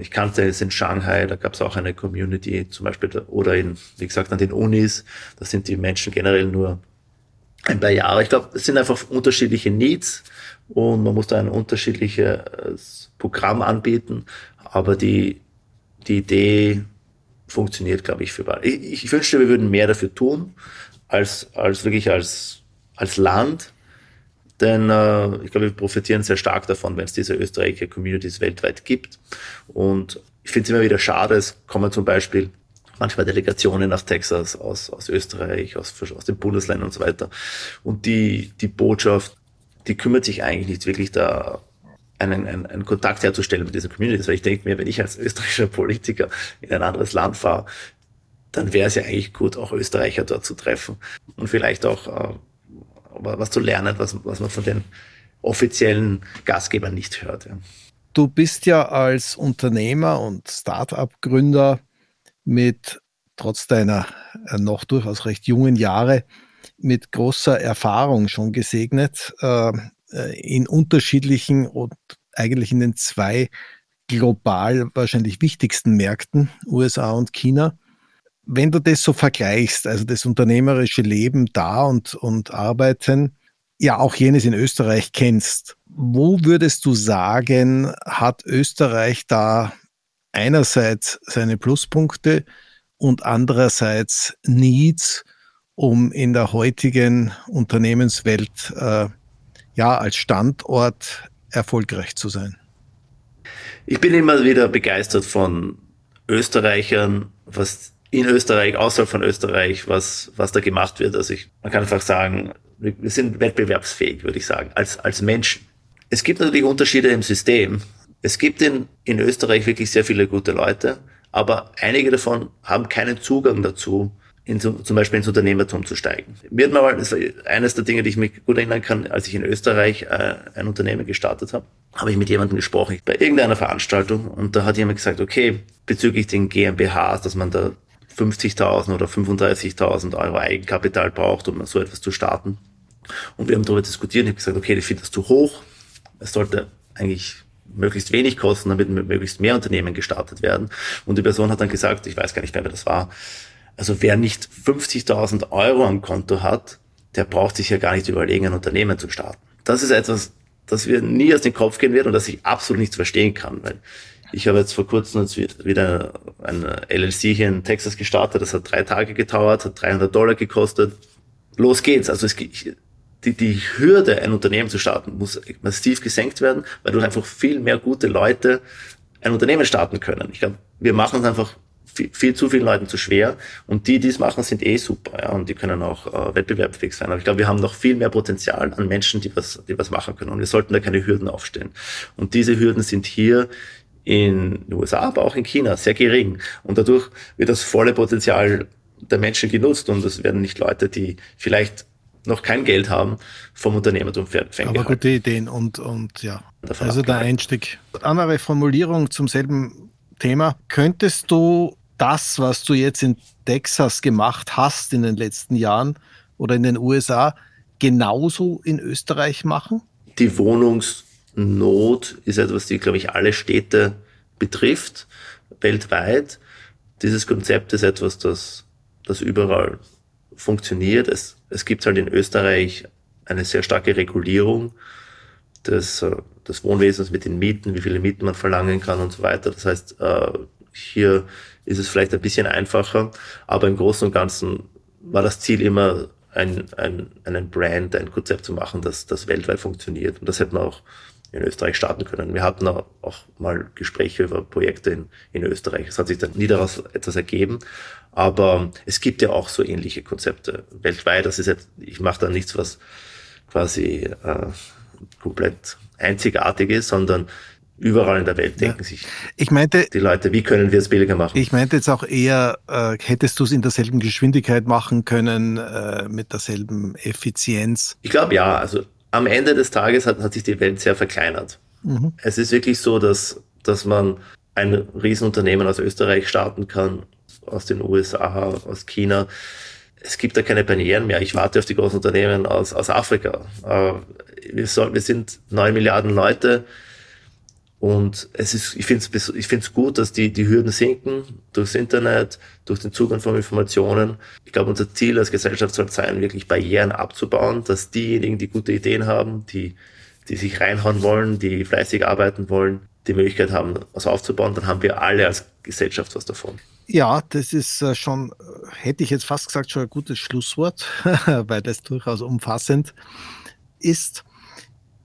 Speaker 3: Ich kannte es in Shanghai, da gab es auch eine Community zum Beispiel, oder in, wie gesagt, an den Unis. Da sind die Menschen generell nur ein paar Jahre. Ich glaube, es sind einfach unterschiedliche Needs und man muss da ein unterschiedliches Programm anbieten. Aber die, die Idee funktioniert, glaube ich, für beide. Ich, ich wünschte, wir würden mehr dafür tun, als, als wirklich als, als Land. Denn äh, ich glaube, wir profitieren sehr stark davon, wenn es diese österreichische Communities weltweit gibt. Und ich finde es immer wieder schade, es kommen zum Beispiel manchmal Delegationen nach Texas, aus, aus Österreich, aus, aus den Bundesländern und so weiter. Und die, die Botschaft, die kümmert sich eigentlich nicht wirklich da einen, einen, einen Kontakt herzustellen mit diesen Communities. Weil ich denke mir, wenn ich als österreichischer Politiker in ein anderes Land fahre, dann wäre es ja eigentlich gut, auch Österreicher dort zu treffen und vielleicht auch äh, was zu lernen, was, was man von den offiziellen Gastgebern nicht hört. Ja.
Speaker 2: Du bist ja als Unternehmer und Start-up-Gründer mit trotz deiner äh, noch durchaus recht jungen Jahre mit großer Erfahrung schon gesegnet äh, äh, in unterschiedlichen und eigentlich in den zwei global wahrscheinlich wichtigsten Märkten, USA und China. Wenn du das so vergleichst, also das unternehmerische Leben da und, und Arbeiten, ja auch jenes in Österreich kennst, wo würdest du sagen, hat Österreich da einerseits seine Pluspunkte und andererseits Needs, um in der heutigen Unternehmenswelt äh, ja als Standort erfolgreich zu sein?
Speaker 3: Ich bin immer wieder begeistert von Österreichern, was in Österreich, außerhalb von Österreich, was, was da gemacht wird. Also ich, man kann einfach sagen, wir sind wettbewerbsfähig, würde ich sagen, als, als Menschen. Es gibt natürlich Unterschiede im System. Es gibt in, in Österreich wirklich sehr viele gute Leute, aber einige davon haben keinen Zugang dazu, in, zum Beispiel ins Unternehmertum zu steigen. Mir hat mal, das war eines der Dinge, die ich mich gut erinnern kann, als ich in Österreich äh, ein Unternehmen gestartet habe, habe ich mit jemandem gesprochen bei irgendeiner Veranstaltung und da hat jemand gesagt, okay, bezüglich den GmbHs, dass man da 50.000 oder 35.000 Euro Eigenkapital braucht, um so etwas zu starten. Und wir haben darüber diskutiert und ich habe gesagt, okay, ich finde das zu hoch. Es sollte eigentlich möglichst wenig kosten, damit möglichst mehr Unternehmen gestartet werden. Und die Person hat dann gesagt, ich weiß gar nicht mehr, wer das war, also wer nicht 50.000 Euro am Konto hat, der braucht sich ja gar nicht überlegen, ein Unternehmen zu starten. Das ist etwas, das mir nie aus dem Kopf gehen wird und das ich absolut nicht verstehen kann, weil ich habe jetzt vor kurzem jetzt wieder ein LLC hier in Texas gestartet. Das hat drei Tage gedauert, hat 300 Dollar gekostet. Los geht's. Also es, die, die Hürde, ein Unternehmen zu starten, muss massiv gesenkt werden, weil du einfach viel mehr gute Leute ein Unternehmen starten können. Ich glaube, wir machen es einfach viel, viel, zu vielen Leuten zu schwer und die, die es machen, sind eh super ja, und die können auch äh, wettbewerbsfähig sein. Aber ich glaube, wir haben noch viel mehr Potenzial an Menschen, die was, die was machen können und wir sollten da keine Hürden aufstellen. Und diese Hürden sind hier in den USA, aber auch in China sehr gering und dadurch wird das volle Potenzial der Menschen genutzt und es werden nicht Leute, die vielleicht noch kein Geld haben, vom Unternehmertum ferngehalten.
Speaker 2: Aber gute Ideen und, und ja, also der Einstieg. Andere Formulierung zum selben Thema. Könntest du das, was du jetzt in Texas gemacht hast in den letzten Jahren oder in den USA, genauso in Österreich machen?
Speaker 3: Die Wohnungsnot ist etwas, die, glaube ich, alle Städte betrifft, weltweit. Dieses Konzept ist etwas, das, das überall funktioniert. Es, es gibt halt in Österreich eine sehr starke Regulierung des, äh, des Wohnwesens mit den Mieten, wie viele Mieten man verlangen kann und so weiter. Das heißt, äh, hier ist es vielleicht ein bisschen einfacher, aber im Großen und Ganzen war das Ziel immer, ein, ein, einen Brand, ein Konzept zu machen, das, das weltweit funktioniert. Und das hätten wir auch in Österreich starten können. Wir hatten auch mal Gespräche über Projekte in, in Österreich. Es hat sich dann nie daraus etwas ergeben. Aber es gibt ja auch so ähnliche Konzepte weltweit. Das ist jetzt, ich mache da nichts, was quasi äh, komplett einzigartig ist, sondern überall in der Welt denken ja. sich
Speaker 2: ich meinte,
Speaker 3: die Leute, wie können wir es billiger machen?
Speaker 2: Ich meinte jetzt auch eher, äh, hättest du es in derselben Geschwindigkeit machen können, äh, mit derselben Effizienz?
Speaker 3: Ich glaube ja. Also am Ende des Tages hat, hat sich die Welt sehr verkleinert. Mhm. Es ist wirklich so, dass, dass man ein Riesenunternehmen aus Österreich starten kann, aus den USA, aus China. Es gibt da keine Barrieren mehr. Ich warte auf die großen Unternehmen aus, aus Afrika. Äh, wir, soll, wir sind neun Milliarden Leute. Und es ist, ich finde es ich find's gut, dass die, die Hürden sinken durchs Internet, durch den Zugang von Informationen. Ich glaube, unser Ziel als Gesellschaft soll sein, wirklich Barrieren abzubauen, dass diejenigen, die gute Ideen haben, die, die sich reinhauen wollen, die fleißig arbeiten wollen, die Möglichkeit haben, was aufzubauen, dann haben wir alle als Gesellschaft was davon.
Speaker 2: Ja, das ist äh, schon, hätte ich jetzt fast gesagt, schon ein gutes Schlusswort, weil das durchaus umfassend ist.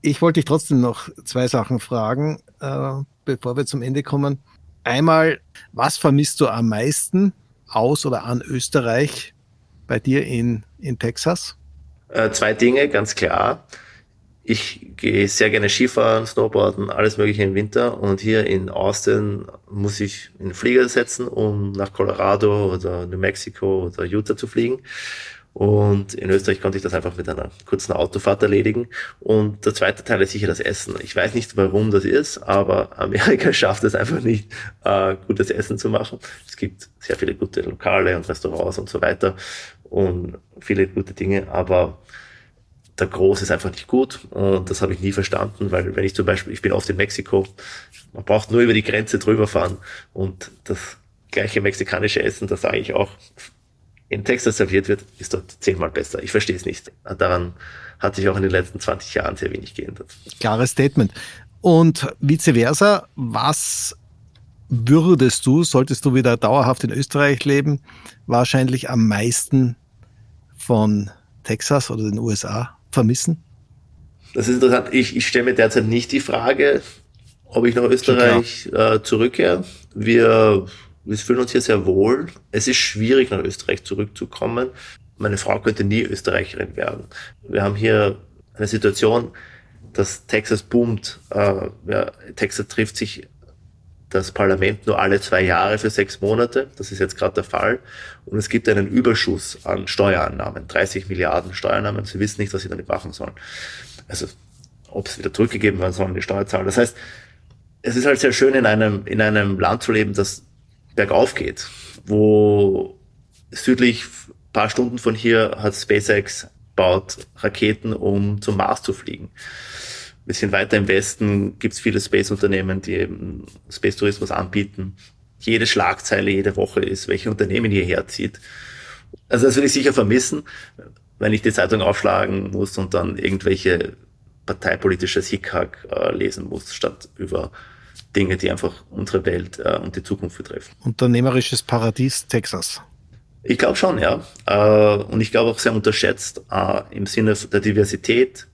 Speaker 2: Ich wollte dich trotzdem noch zwei Sachen fragen, äh, bevor wir zum Ende kommen. Einmal, was vermisst du am meisten aus oder an Österreich bei dir in, in Texas?
Speaker 3: Äh, zwei Dinge, ganz klar. Ich gehe sehr gerne Skifahren, Snowboarden, alles Mögliche im Winter. Und hier in Austin muss ich in den Flieger setzen, um nach Colorado oder New Mexico oder Utah zu fliegen. Und in Österreich konnte ich das einfach mit einer kurzen Autofahrt erledigen. Und der zweite Teil ist sicher das Essen. Ich weiß nicht, warum das ist, aber Amerika schafft es einfach nicht, äh, gutes Essen zu machen. Es gibt sehr viele gute Lokale und Restaurants und so weiter und viele gute Dinge, aber der Groß ist einfach nicht gut und das habe ich nie verstanden, weil wenn ich zum Beispiel, ich bin oft in Mexiko, man braucht nur über die Grenze drüber fahren und das gleiche mexikanische Essen, das sage ich auch in Texas serviert wird, ist dort zehnmal besser. Ich verstehe es nicht. Daran hat sich auch in den letzten 20 Jahren sehr wenig geändert.
Speaker 2: Klares Statement. Und vice versa, was würdest du, solltest du wieder dauerhaft in Österreich leben, wahrscheinlich am meisten von Texas oder den USA vermissen?
Speaker 3: Das ist interessant. Ich, ich stelle mir derzeit nicht die Frage, ob ich nach Österreich äh, zurückkehre. Wir Wir fühlen uns hier sehr wohl. Es ist schwierig, nach Österreich zurückzukommen. Meine Frau könnte nie Österreicherin werden. Wir haben hier eine Situation, dass Texas boomt. Äh, ja, Texas trifft sich das Parlament nur alle zwei Jahre für sechs Monate. Das ist jetzt gerade der Fall. Und es gibt einen Überschuss an Steuerannahmen, 30 Milliarden Steuerannahmen. Sie wissen nicht, was sie damit machen sollen. Also ob es wieder zurückgegeben werden sollen, die Steuerzahler. Das heißt, es ist halt sehr schön, in einem, in einem Land zu leben, das bergauf geht, wo südlich paar Stunden von hier hat SpaceX baut Raketen, um zum Mars zu fliegen. Ein bisschen weiter im Westen gibt es viele Space-Unternehmen, die eben Space-Tourismus anbieten. Jede Schlagzeile jede Woche ist, welche Unternehmen hierher zieht. Also das würde ich sicher vermissen, wenn ich die Zeitung aufschlagen muss und dann irgendwelche parteipolitisches Hickhack äh, lesen muss, statt über Dinge, die einfach unsere Welt äh, und die Zukunft betreffen.
Speaker 2: Unternehmerisches Paradies Texas.
Speaker 3: Ich glaube schon, ja. Äh, und ich glaube auch sehr unterschätzt äh, im Sinne der Diversität.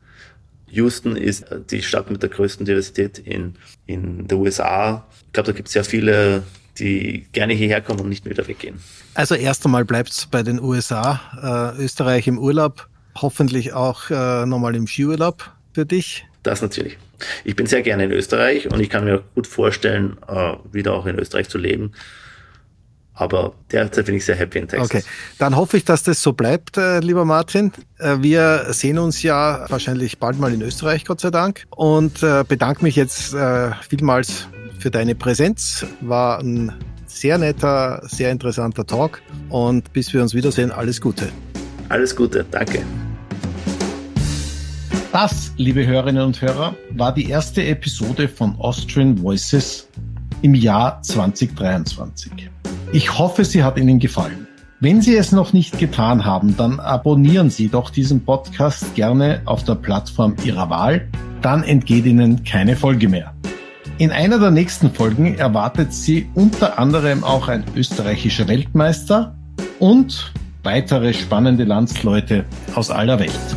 Speaker 3: Houston ist die Stadt mit der größten Diversität in, in der USA. Ich glaube, da gibt es sehr viele, die gerne hierher kommen und nicht wieder weggehen.
Speaker 2: Also erst einmal bleibt es bei den USA, äh, Österreich im Urlaub, hoffentlich auch äh, nochmal im Skiurlaub für dich.
Speaker 3: Das natürlich. Ich bin sehr gerne in Österreich und ich kann mir gut vorstellen, äh, wieder auch in Österreich zu leben. Aber derzeit bin ich sehr happy in Texas.
Speaker 2: Okay, dann hoffe ich, dass das so bleibt, äh, lieber Martin. Äh, wir sehen uns ja wahrscheinlich bald mal in Österreich, Gott sei Dank. Und bedanke mich jetzt vielmals für deine Präsenz. War ein sehr netter, sehr interessanter Talk. Und bis wir uns wiedersehen, alles Gute.
Speaker 3: Alles Gute, danke.
Speaker 2: Das, liebe Hörerinnen und Hörer, war die erste Episode von Austrian Voices im Jahr 2023. Ich hoffe, sie hat Ihnen gefallen. Wenn Sie es noch nicht getan haben, dann abonnieren Sie doch diesen Podcast gerne auf der Plattform Ihrer Wahl, dann entgeht Ihnen keine Folge mehr. In einer der nächsten Folgen erwartet Sie unter anderem auch ein österreichischer Weltmeister und weitere spannende Landsleute aus aller Welt.